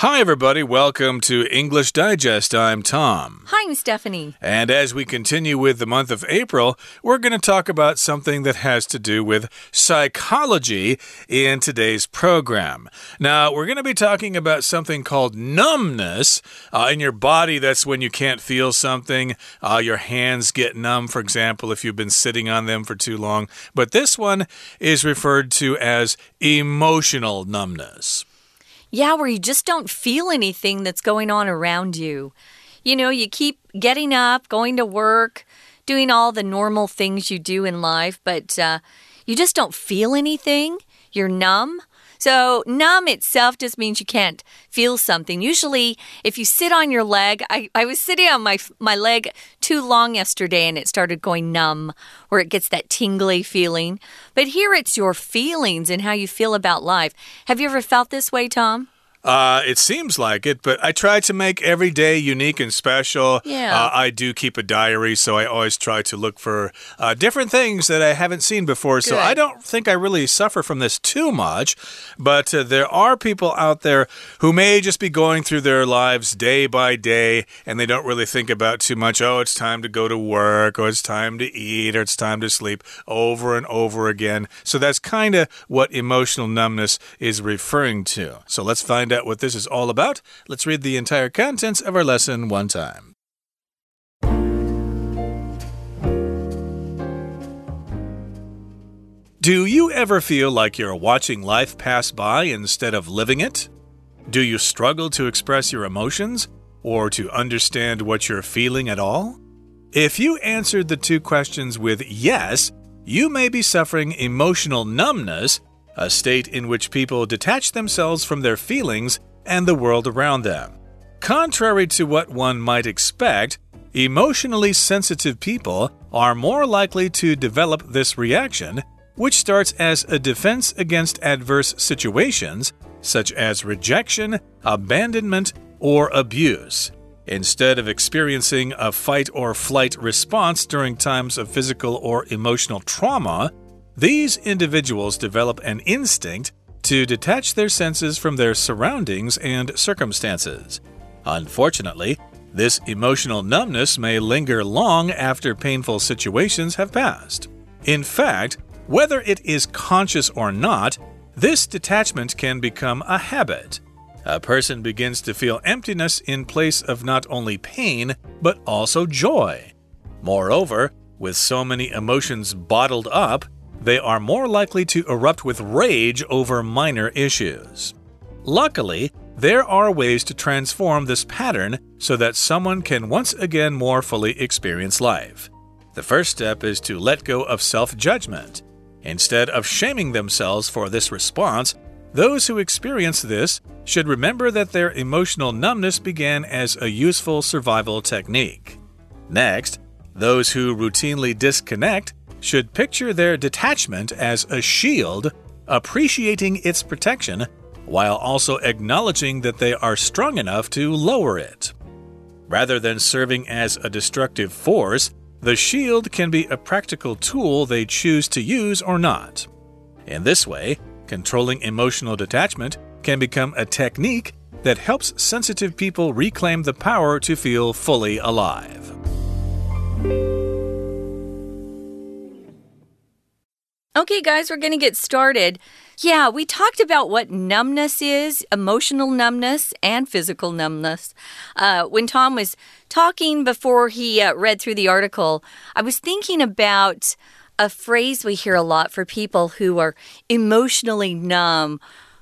Hi, everybody. Welcome to English Digest. I'm Tom. Hi, I'm Stephanie. And as we continue with the month of April, we're going to talk about something that has to do with psychology in today's program. Now, we're going to be talking about something called numbness uh, in your body. That's when you can't feel something. Uh, your hands get numb, for example, if you've been sitting on them for too long. But this one is referred to as emotional numbness. Yeah, where you just don't feel anything that's going on around you. You know, you keep getting up, going to work, doing all the normal things you do in life, but uh, you just don't feel anything. You're numb. So, numb itself just means you can't feel something. Usually, if you sit on your leg, I, I was sitting on my, my leg too long yesterday and it started going numb, where it gets that tingly feeling. But here it's your feelings and how you feel about life. Have you ever felt this way, Tom? Uh, it seems like it, but I try to make every day unique and special. Yeah. Uh, I do keep a diary, so I always try to look for uh, different things that I haven't seen before. So I don't think I really suffer from this too much. But uh, there are people out there who may just be going through their lives day by day, and they don't really think about too much. Oh, it's time to go to work, or it's time to eat, or it's time to sleep over and over again. So that's kind of what emotional numbness is referring to. So let's find out what this is all about. Let's read the entire contents of our lesson one time. Do you ever feel like you're watching life pass by instead of living it? Do you struggle to express your emotions or to understand what you're feeling at all? If you answered the two questions with yes, you may be suffering emotional numbness, a state in which people detach themselves from their feelings and the world around them. Contrary to what one might expect, emotionally sensitive people are more likely to develop this reaction, which starts as a defense against adverse situations such as rejection, abandonment, or abuse. Instead of experiencing a fight or flight response during times of physical or emotional trauma, these individuals develop an instinct to detach their senses from their surroundings and circumstances. Unfortunately, this emotional numbness may linger long after painful situations have passed. In fact, whether it is conscious or not, this detachment can become a habit. A person begins to feel emptiness in place of not only pain, but also joy. Moreover, with so many emotions bottled up, they are more likely to erupt with rage over minor issues. Luckily, there are ways to transform this pattern so that someone can once again more fully experience life. The first step is to let go of self judgment. Instead of shaming themselves for this response, those who experience this should remember that their emotional numbness began as a useful survival technique. Next, those who routinely disconnect should picture their detachment as a shield, appreciating its protection while also acknowledging that they are strong enough to lower it. Rather than serving as a destructive force, the shield can be a practical tool they choose to use or not. In this way, controlling emotional detachment can become a technique that helps sensitive people reclaim the power to feel fully alive. Okay, guys, we're going to get started. Yeah, we talked about what numbness is emotional numbness and physical numbness. Uh, when Tom was talking before he uh, read through the article, I was thinking about a phrase we hear a lot for people who are emotionally numb.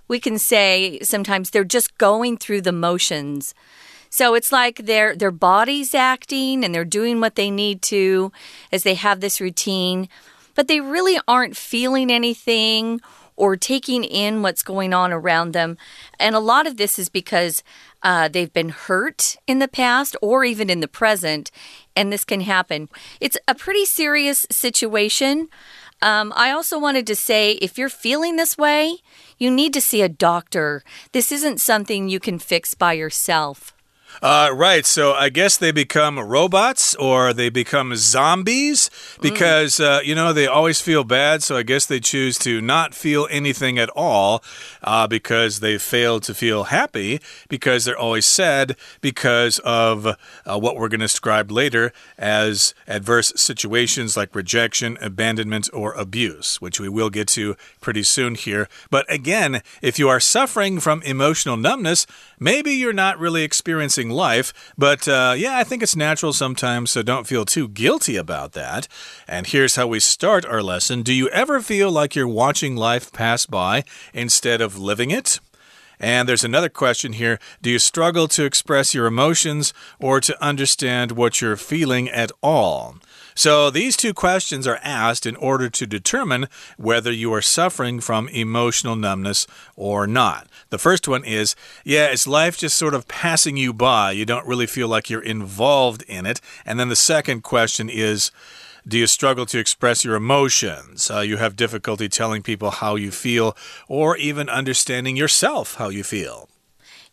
We can say sometimes they're just going through the motions. So it's like their their body's acting and they're doing what they need to as they have this routine, but they really aren't feeling anything or taking in what's going on around them. And a lot of this is because uh, they've been hurt in the past or even in the present, and this can happen. It's a pretty serious situation. Um, I also wanted to say if you're feeling this way, you need to see a doctor. This isn't something you can fix by yourself. Uh, right. So I guess they become robots or they become zombies because, mm. uh, you know, they always feel bad. So I guess they choose to not feel anything at all uh, because they failed to feel happy because they're always sad because of uh, what we're going to describe later as adverse situations like rejection, abandonment, or abuse, which we will get to pretty soon here. But again, if you are suffering from emotional numbness, maybe you're not really experiencing life. But uh, yeah, I think it's natural sometimes, so don't feel too guilty about that. And here's how we start our lesson Do you ever feel like you're watching life pass by instead of living it? And there's another question here Do you struggle to express your emotions or to understand what you're feeling at all? So these two questions are asked in order to determine whether you are suffering from emotional numbness or not. The first one is, yeah, is life just sort of passing you by? You don't really feel like you're involved in it. And then the second question is, do you struggle to express your emotions? Uh, you have difficulty telling people how you feel or even understanding yourself how you feel.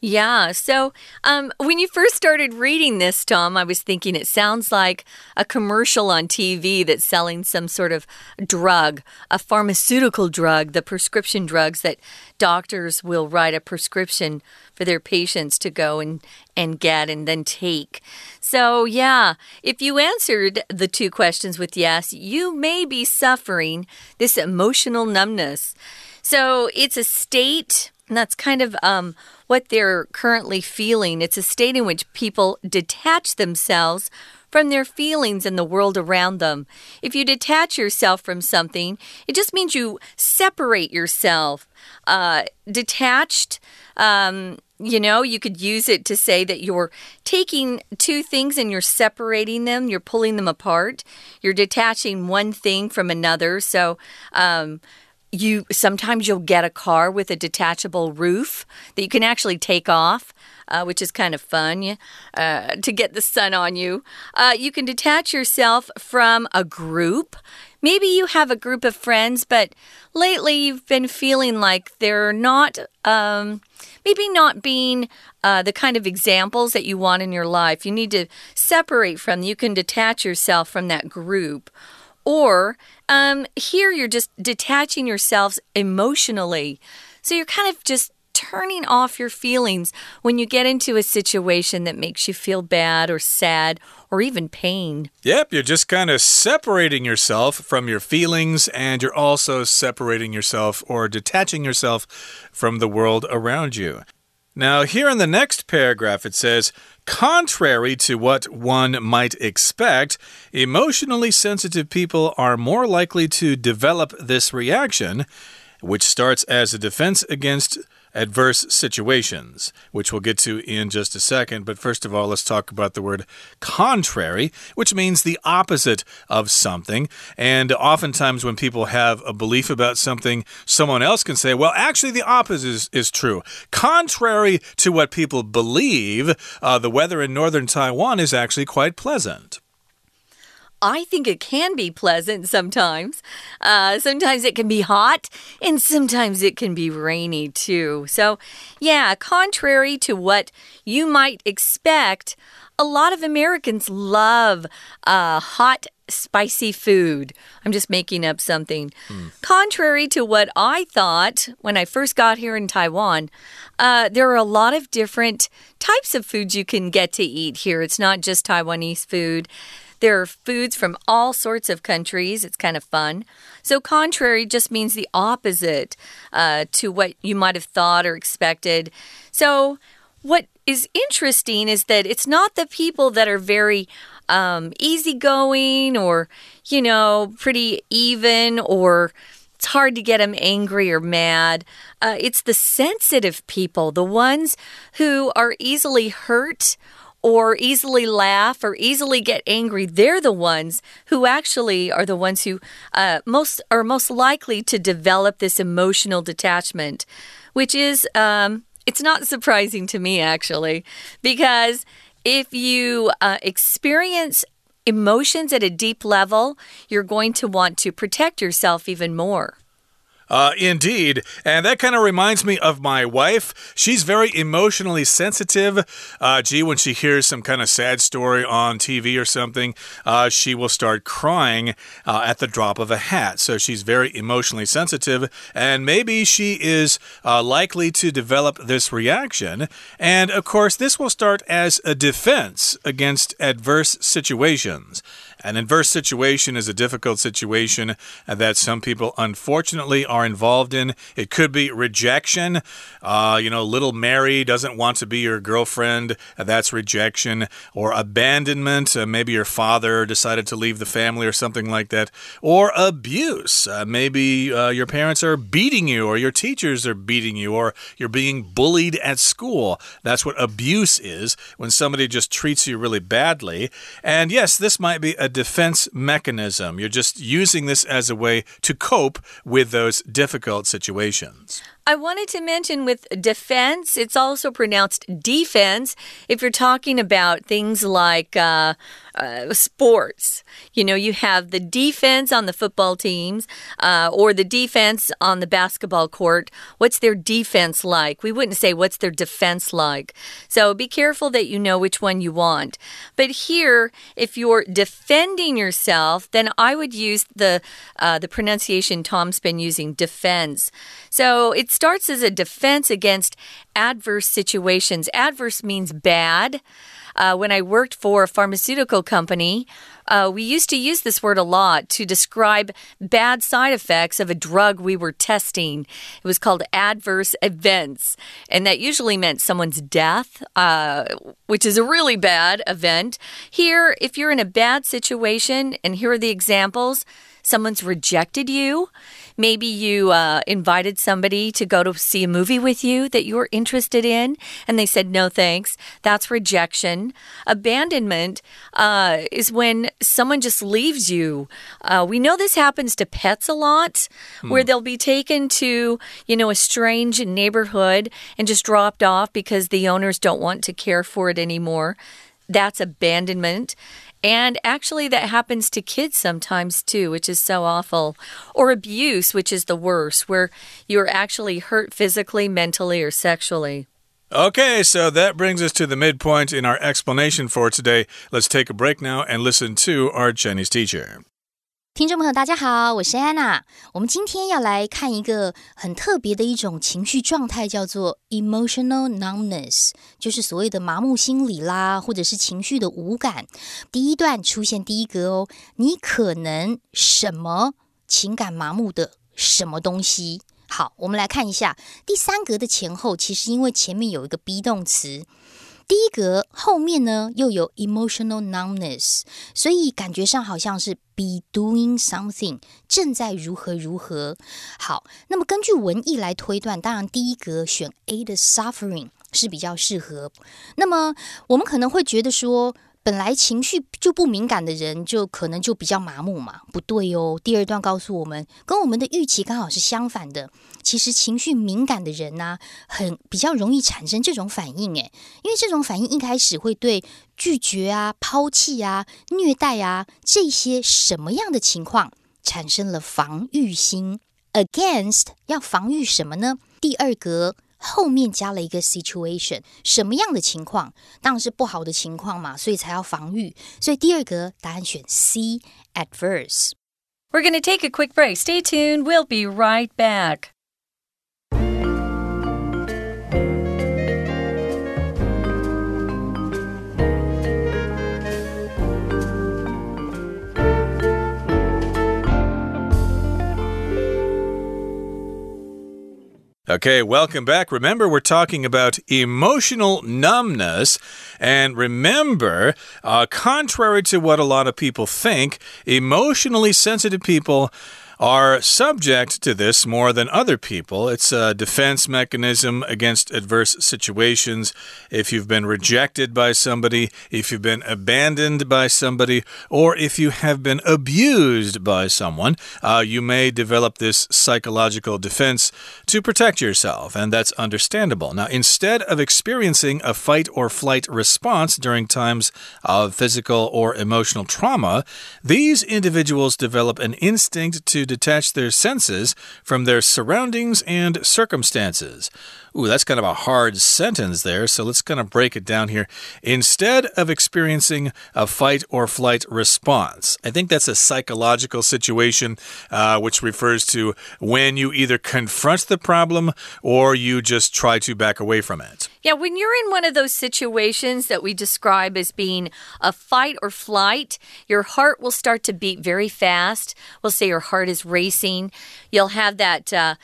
Yeah. So um, when you first started reading this, Tom, I was thinking it sounds like a commercial on TV that's selling some sort of drug, a pharmaceutical drug, the prescription drugs that doctors will write a prescription for their patients to go and, and get and then take. So, yeah, if you answered the two questions with yes, you may be suffering this emotional numbness. So, it's a state. And that's kind of um, what they're currently feeling. It's a state in which people detach themselves from their feelings and the world around them. If you detach yourself from something, it just means you separate yourself. Uh, detached, um, you know, you could use it to say that you're taking two things and you're separating them, you're pulling them apart, you're detaching one thing from another. So, um, you sometimes you'll get a car with a detachable roof that you can actually take off. Uh, which is kind of fun uh, to get the sun on you. Uh, you can detach yourself from a group. Maybe you have a group of friends, but lately you've been feeling like they're not, um, maybe not being uh, the kind of examples that you want in your life. You need to separate from, you can detach yourself from that group. Or um, here you're just detaching yourselves emotionally. So you're kind of just turning off your feelings when you get into a situation that makes you feel bad or sad or even pain. Yep, you're just kind of separating yourself from your feelings and you're also separating yourself or detaching yourself from the world around you. Now, here in the next paragraph, it says, Contrary to what one might expect, emotionally sensitive people are more likely to develop this reaction, which starts as a defense against adverse situations, which we'll get to in just a second. But first of all, let's talk about the word contrary, which means the opposite of something. And oftentimes, when people have a belief about something, someone else can say, well, actually, the opposite is, is true. Contrary to what people believe, uh, the weather in northern Taiwan is actually quite pleasant. I think it can be pleasant sometimes. Uh, sometimes it can be hot, and sometimes it can be rainy too. So, yeah, contrary to what you might expect, a lot of Americans love uh, hot, spicy food. I'm just making up something. Mm. Contrary to what I thought when I first got here in Taiwan, uh, there are a lot of different types of foods you can get to eat here. It's not just Taiwanese food. There are foods from all sorts of countries. It's kind of fun. So, contrary just means the opposite uh, to what you might have thought or expected. So, what is interesting is that it's not the people that are very um, easygoing or, you know, pretty even or it's hard to get them angry or mad. Uh, it's the sensitive people, the ones who are easily hurt or easily laugh or easily get angry, they're the ones who actually are the ones who uh, most are most likely to develop this emotional detachment, which is um, it's not surprising to me actually, because if you uh, experience emotions at a deep level, you're going to want to protect yourself even more. Uh, indeed. And that kind of reminds me of my wife. She's very emotionally sensitive. Uh, gee, when she hears some kind of sad story on TV or something, uh, she will start crying uh, at the drop of a hat. So she's very emotionally sensitive. And maybe she is uh, likely to develop this reaction. And of course, this will start as a defense against adverse situations. An adverse situation is a difficult situation that some people unfortunately are involved in. It could be rejection. Uh, you know, little Mary doesn't want to be your girlfriend. That's rejection. Or abandonment. Uh, maybe your father decided to leave the family or something like that. Or abuse. Uh, maybe uh, your parents are beating you, or your teachers are beating you, or you're being bullied at school. That's what abuse is when somebody just treats you really badly. And yes, this might be a defense mechanism. You're just using this as a way to cope with those difficult situations. I wanted to mention with defense, it's also pronounced defense if you're talking about things like uh, uh, sports. You know, you have the defense on the football teams uh, or the defense on the basketball court. What's their defense like? We wouldn't say what's their defense like. So be careful that you know which one you want. But here, if you're defending yourself, then I would use the uh, the pronunciation Tom's been using, defense. So it starts as a defense against adverse situations. Adverse means bad. Uh, when I worked for a pharmaceutical company, uh, we used to use this word a lot to describe bad side effects of a drug we were testing. It was called adverse events, and that usually meant someone's death, uh, which is a really bad event. Here, if you're in a bad situation, and here are the examples someone's rejected you. Maybe you uh, invited somebody to go to see a movie with you that you were interested in, and they said no thanks. That's rejection. Abandonment uh, is when someone just leaves you. Uh, we know this happens to pets a lot, hmm. where they'll be taken to, you know, a strange neighborhood and just dropped off because the owners don't want to care for it anymore. That's abandonment. And actually, that happens to kids sometimes too, which is so awful. Or abuse, which is the worst, where you're actually hurt physically, mentally, or sexually. Okay, so that brings us to the midpoint in our explanation for today. Let's take a break now and listen to our Chinese teacher. 听众朋友，大家好，我是安娜。我们今天要来看一个很特别的一种情绪状态，叫做 emotional numbness，就是所谓的麻木心理啦，或者是情绪的无感。第一段出现第一格哦，你可能什么情感麻木的什么东西？好，我们来看一下第三格的前后，其实因为前面有一个 be 动词。第一格后面呢又有 emotional numbness，所以感觉上好像是 be doing something，正在如何如何。好，那么根据文意来推断，当然第一格选 A 的 suffering 是比较适合。那么我们可能会觉得说。本来情绪就不敏感的人，就可能就比较麻木嘛？不对哦。第二段告诉我们，跟我们的预期刚好是相反的。其实情绪敏感的人呢，很比较容易产生这种反应，诶，因为这种反应一开始会对拒绝啊、抛弃啊、虐待啊这些什么样的情况产生了防御心。Against 要防御什么呢？第二格。后面加了一个 situation，什么样的情况？当然是不好的情况嘛，所以才要防御。所以第二个答案选 C，adverse。We're going to take a quick break. Stay tuned. We'll be right back. Okay, welcome back. Remember, we're talking about emotional numbness. And remember, uh, contrary to what a lot of people think, emotionally sensitive people are subject to this more than other people. It's a defense mechanism against adverse situations. If you've been rejected by somebody, if you've been abandoned by somebody, or if you have been abused by someone, uh, you may develop this psychological defense to protect yourself, and that's understandable. Now, instead of experiencing a fight or flight response during times of physical or emotional trauma, these individuals develop an instinct to detach their senses from their surroundings and circumstances. Ooh, that's kind of a hard sentence there, so let's kind of break it down here. Instead of experiencing a fight or flight response, I think that's a psychological situation uh, which refers to when you either confront the problem or you just try to back away from it. Yeah, when you're in one of those situations that we describe as being a fight or flight, your heart will start to beat very fast. We'll say your heart is racing. You'll have that. Uh,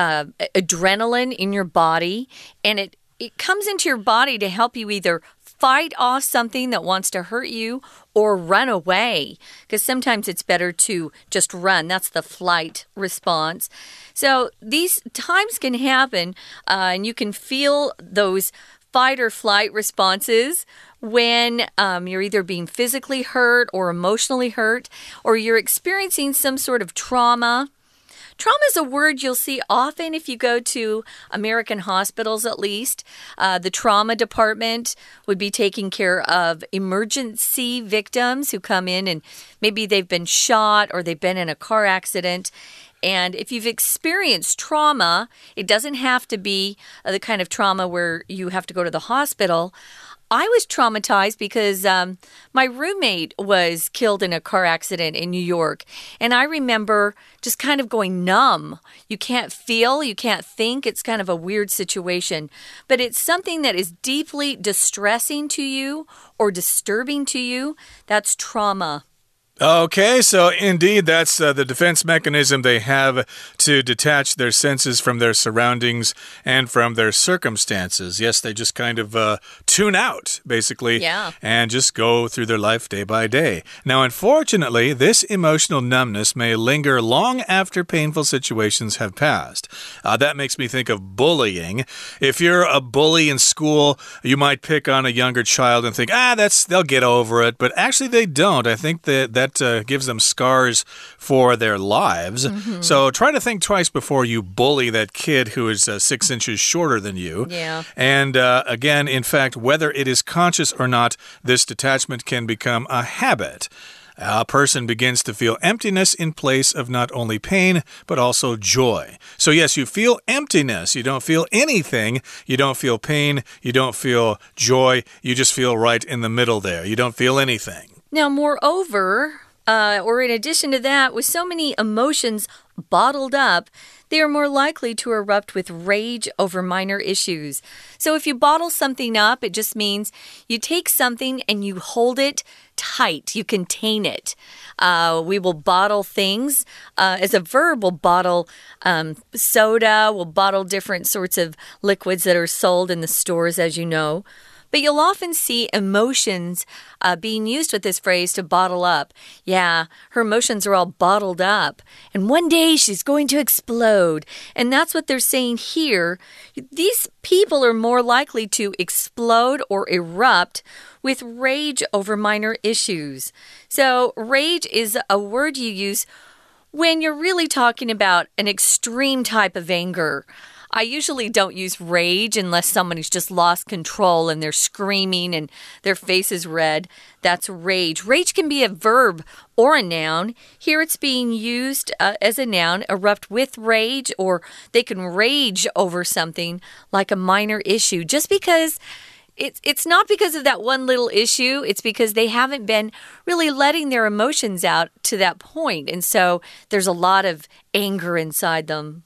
uh, adrenaline in your body, and it it comes into your body to help you either fight off something that wants to hurt you or run away. Because sometimes it's better to just run. That's the flight response. So these times can happen, uh, and you can feel those fight or flight responses when um, you're either being physically hurt or emotionally hurt, or you're experiencing some sort of trauma Trauma is a word you'll see often if you go to American hospitals, at least. Uh, the trauma department would be taking care of emergency victims who come in and maybe they've been shot or they've been in a car accident. And if you've experienced trauma, it doesn't have to be uh, the kind of trauma where you have to go to the hospital. I was traumatized because um, my roommate was killed in a car accident in New York. And I remember just kind of going numb. You can't feel, you can't think. It's kind of a weird situation. But it's something that is deeply distressing to you or disturbing to you. That's trauma. Okay, so indeed, that's uh, the defense mechanism they have to detach their senses from their surroundings and from their circumstances. Yes, they just kind of uh, tune out, basically, yeah. and just go through their life day by day. Now, unfortunately, this emotional numbness may linger long after painful situations have passed. Uh, that makes me think of bullying. If you're a bully in school, you might pick on a younger child and think, ah, that's they'll get over it, but actually they don't. I think that that that uh, gives them scars for their lives. Mm -hmm. So try to think twice before you bully that kid who is uh, six inches shorter than you. Yeah. And uh, again, in fact, whether it is conscious or not, this detachment can become a habit a person begins to feel emptiness in place of not only pain, but also joy. So, yes, you feel emptiness. You don't feel anything. You don't feel pain. You don't feel joy. You just feel right in the middle there. You don't feel anything. Now, moreover, uh, or in addition to that, with so many emotions bottled up, they are more likely to erupt with rage over minor issues. So, if you bottle something up, it just means you take something and you hold it tight, you contain it. Uh, we will bottle things uh, as a verb, we'll bottle um, soda, we'll bottle different sorts of liquids that are sold in the stores, as you know. But you'll often see emotions uh, being used with this phrase to bottle up. Yeah, her emotions are all bottled up. And one day she's going to explode. And that's what they're saying here. These people are more likely to explode or erupt with rage over minor issues. So, rage is a word you use when you're really talking about an extreme type of anger. I usually don't use rage unless somebody's just lost control and they're screaming and their face is red. That's rage. Rage can be a verb or a noun. Here it's being used uh, as a noun, erupt with rage, or they can rage over something like a minor issue just because it's it's not because of that one little issue it's because they haven't been really letting their emotions out to that point and so there's a lot of anger inside them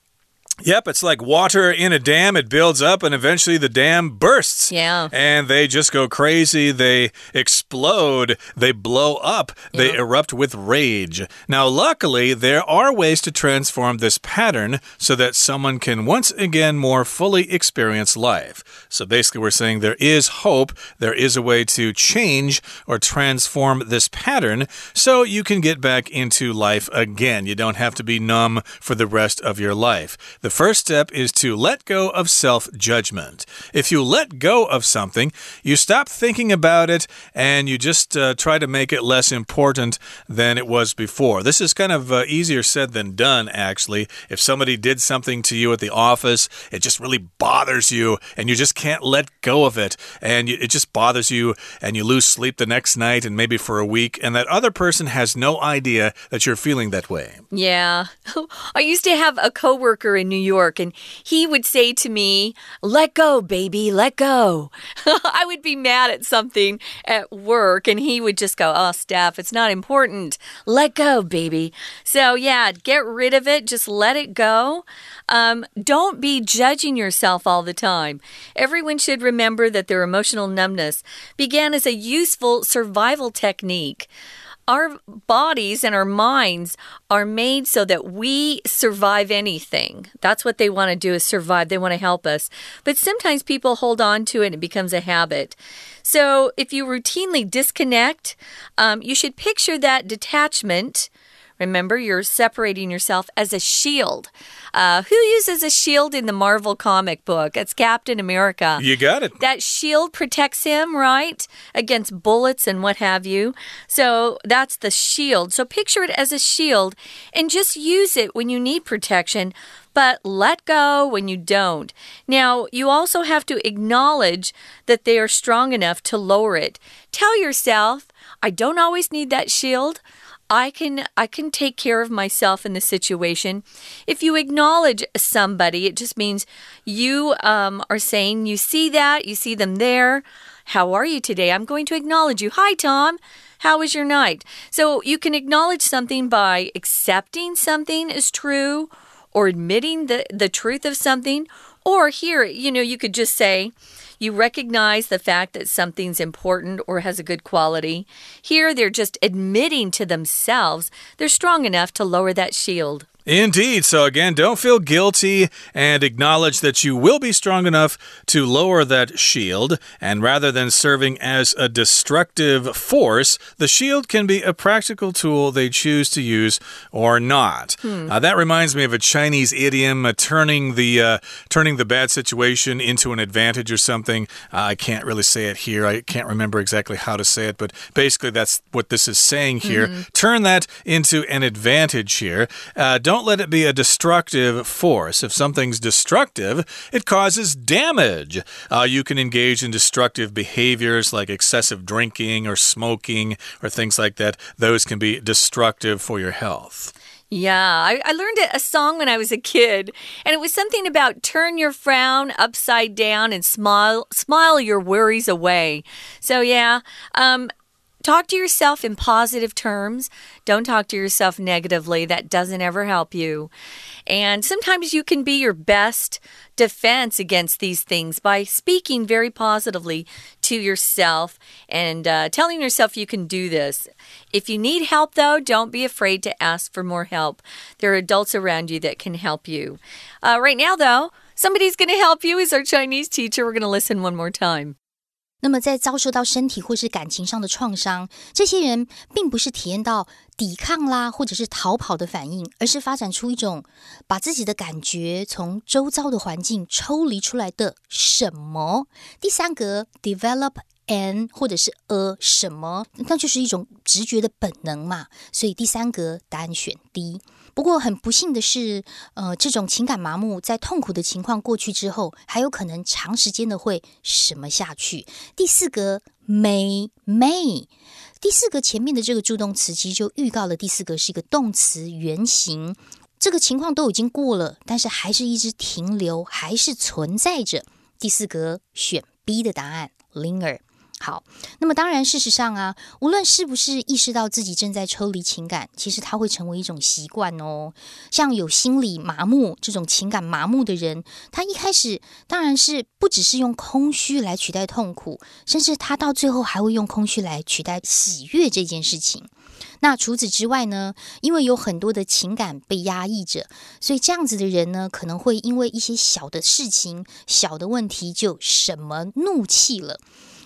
Yep, it's like water in a dam. It builds up and eventually the dam bursts. Yeah. And they just go crazy. They explode. They blow up. They erupt with rage. Now, luckily, there are ways to transform this pattern so that someone can once again more fully experience life. So basically, we're saying there is hope. There is a way to change or transform this pattern so you can get back into life again. You don't have to be numb for the rest of your life. The first step is to let go of self judgment. If you let go of something, you stop thinking about it and you just uh, try to make it less important than it was before. This is kind of uh, easier said than done, actually. If somebody did something to you at the office, it just really bothers you and you just can't let go of it. And you, it just bothers you and you lose sleep the next night and maybe for a week. And that other person has no idea that you're feeling that way. Yeah. I used to have a coworker in New York, and he would say to me, Let go, baby, let go. I would be mad at something at work, and he would just go, Oh, Steph, it's not important. Let go, baby. So, yeah, get rid of it. Just let it go. Um, don't be judging yourself all the time. Everyone should remember that their emotional numbness began as a useful survival technique our bodies and our minds are made so that we survive anything. That's what they want to do is survive. They want to help us. But sometimes people hold on to it and it becomes a habit. So if you routinely disconnect, um, you should picture that detachment Remember, you're separating yourself as a shield. Uh, who uses a shield in the Marvel comic book? It's Captain America. You got it. That shield protects him, right? Against bullets and what have you. So that's the shield. So picture it as a shield and just use it when you need protection but let go when you don't. Now, you also have to acknowledge that they are strong enough to lower it. Tell yourself, I don't always need that shield. I can I can take care of myself in the situation. If you acknowledge somebody, it just means you um, are saying you see that, you see them there. How are you today? I'm going to acknowledge you. Hi, Tom. How was your night? So you can acknowledge something by accepting something is true or admitting the, the truth of something. Or here, you know, you could just say, you recognize the fact that something's important or has a good quality. Here, they're just admitting to themselves they're strong enough to lower that shield. Indeed. So, again, don't feel guilty and acknowledge that you will be strong enough to lower that shield. And rather than serving as a destructive force, the shield can be a practical tool they choose to use or not. Hmm. Uh, that reminds me of a Chinese idiom, uh, turning the uh, turning the bad situation into an advantage or something. Uh, I can't really say it here. I can't remember exactly how to say it, but basically that's what this is saying here. Mm -hmm. Turn that into an advantage here. Uh, don't don't let it be a destructive force. If something's destructive, it causes damage. Uh, you can engage in destructive behaviors like excessive drinking or smoking or things like that. Those can be destructive for your health. Yeah, I, I, learned a song when I was a kid, and it was something about turn your frown upside down and smile, smile your worries away. So yeah, um, Talk to yourself in positive terms. Don't talk to yourself negatively. That doesn't ever help you. And sometimes you can be your best defense against these things by speaking very positively to yourself and uh, telling yourself you can do this. If you need help, though, don't be afraid to ask for more help. There are adults around you that can help you. Uh, right now, though, somebody's going to help you is our Chinese teacher. We're going to listen one more time. 那么，在遭受到身体或是感情上的创伤，这些人并不是体验到抵抗啦，或者是逃跑的反应，而是发展出一种把自己的感觉从周遭的环境抽离出来的什么。第三格，develop an 或者是 a 什么，那就是一种直觉的本能嘛。所以第三格答案选 D。不过很不幸的是，呃，这种情感麻木在痛苦的情况过去之后，还有可能长时间的会什么下去。第四个 may may，第四个前面的这个助动词其实就预告了第四个是一个动词原形。这个情况都已经过了，但是还是一直停留，还是存在着。第四格选 B 的答案 linger。好，那么当然，事实上啊，无论是不是意识到自己正在抽离情感，其实它会成为一种习惯哦。像有心理麻木这种情感麻木的人，他一开始当然是不只是用空虚来取代痛苦，甚至他到最后还会用空虚来取代喜悦这件事情。那除此之外呢，因为有很多的情感被压抑着，所以这样子的人呢，可能会因为一些小的事情、小的问题就什么怒气了。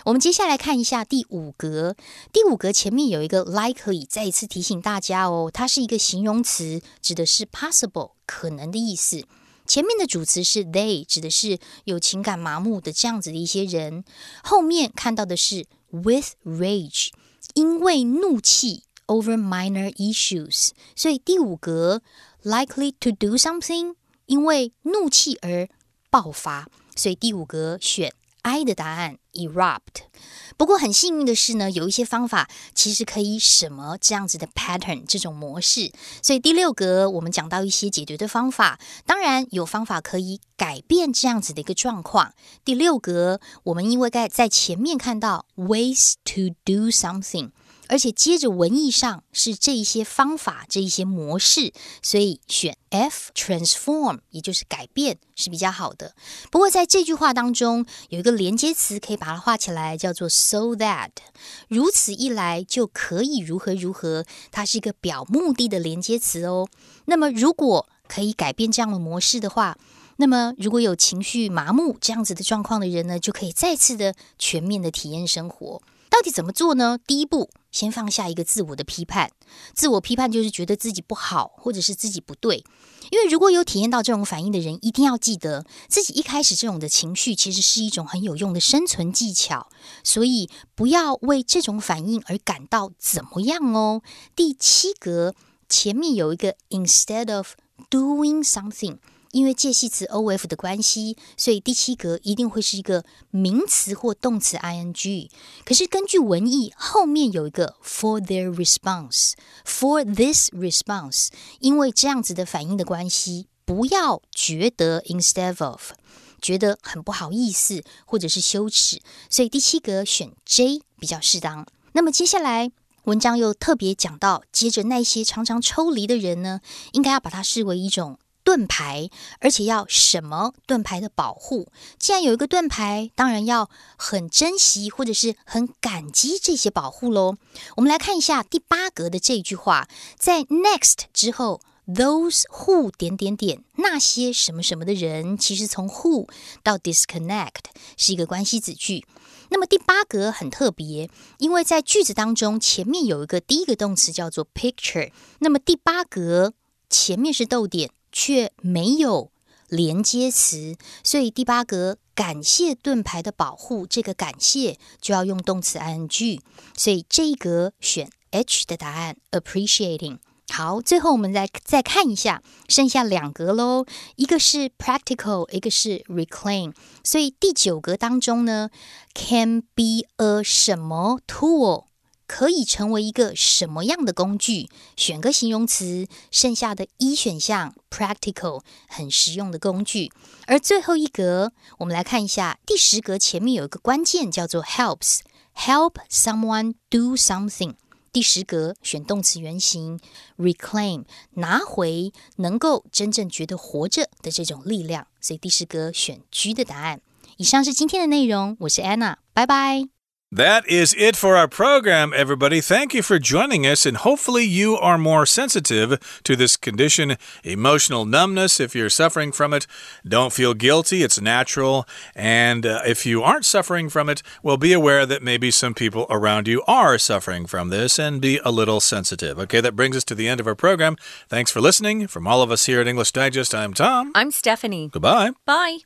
我们接下来看一下第五格。第五格前面有一个 likely，再一次提醒大家哦，它是一个形容词，指的是 possible 可能的意思。前面的主词是 they，指的是有情感麻木的这样子的一些人。后面看到的是 with rage，因为怒气 over minor issues。所以第五格 likely to do something，因为怒气而爆发。所以第五格选 I 的答案 erupt。不过很幸运的是呢，有一些方法其实可以什么这样子的 pattern 这种模式。所以第六格我们讲到一些解决的方法，当然有方法可以改变这样子的一个状况。第六格我们因为在在前面看到 ways to do something。而且接着文意上是这一些方法，这一些模式，所以选 F transform，也就是改变是比较好的。不过在这句话当中有一个连接词可以把它画起来，叫做 so that。如此一来就可以如何如何，它是一个表目的的连接词哦。那么如果可以改变这样的模式的话，那么如果有情绪麻木这样子的状况的人呢，就可以再次的全面的体验生活。到底怎么做呢？第一步，先放下一个自我的批判。自我批判就是觉得自己不好，或者是自己不对。因为如果有体验到这种反应的人，一定要记得自己一开始这种的情绪，其实是一种很有用的生存技巧。所以不要为这种反应而感到怎么样哦。第七格前面有一个 instead of doing something。因为介系词 O F 的关系，所以第七格一定会是一个名词或动词 I N G。可是根据文意，后面有一个 for their response，for this response，因为这样子的反应的关系，不要觉得 instead of 觉得很不好意思或者是羞耻，所以第七格选 J 比较适当。那么接下来文章又特别讲到，接着那些常常抽离的人呢，应该要把它视为一种。盾牌，而且要什么盾牌的保护？既然有一个盾牌，当然要很珍惜或者是很感激这些保护喽。我们来看一下第八格的这句话，在 next 之后，those who 点点点那些什么什么的人，其实从 who 到 disconnect 是一个关系子句。那么第八格很特别，因为在句子当中前面有一个第一个动词叫做 picture，那么第八格前面是逗点。却没有连接词，所以第八格感谢盾牌的保护，这个感谢就要用动词 ing，所以这一格选 H 的答案 appreciating。好，最后我们再再看一下剩下两格喽，一个是 practical，一个是 reclaim，所以第九格当中呢，can be a 什么 tool。可以成为一个什么样的工具？选个形容词，剩下的一选项 practical 很实用的工具。而最后一格，我们来看一下第十格前面有一个关键叫做 helps，help someone do something。第十格选动词原形 reclaim，拿回能够真正觉得活着的这种力量。所以第十格选 G 的答案。以上是今天的内容，我是 Anna，拜拜。That is it for our program, everybody. Thank you for joining us, and hopefully, you are more sensitive to this condition emotional numbness. If you're suffering from it, don't feel guilty. It's natural. And uh, if you aren't suffering from it, well, be aware that maybe some people around you are suffering from this and be a little sensitive. Okay, that brings us to the end of our program. Thanks for listening. From all of us here at English Digest, I'm Tom. I'm Stephanie. Goodbye. Bye.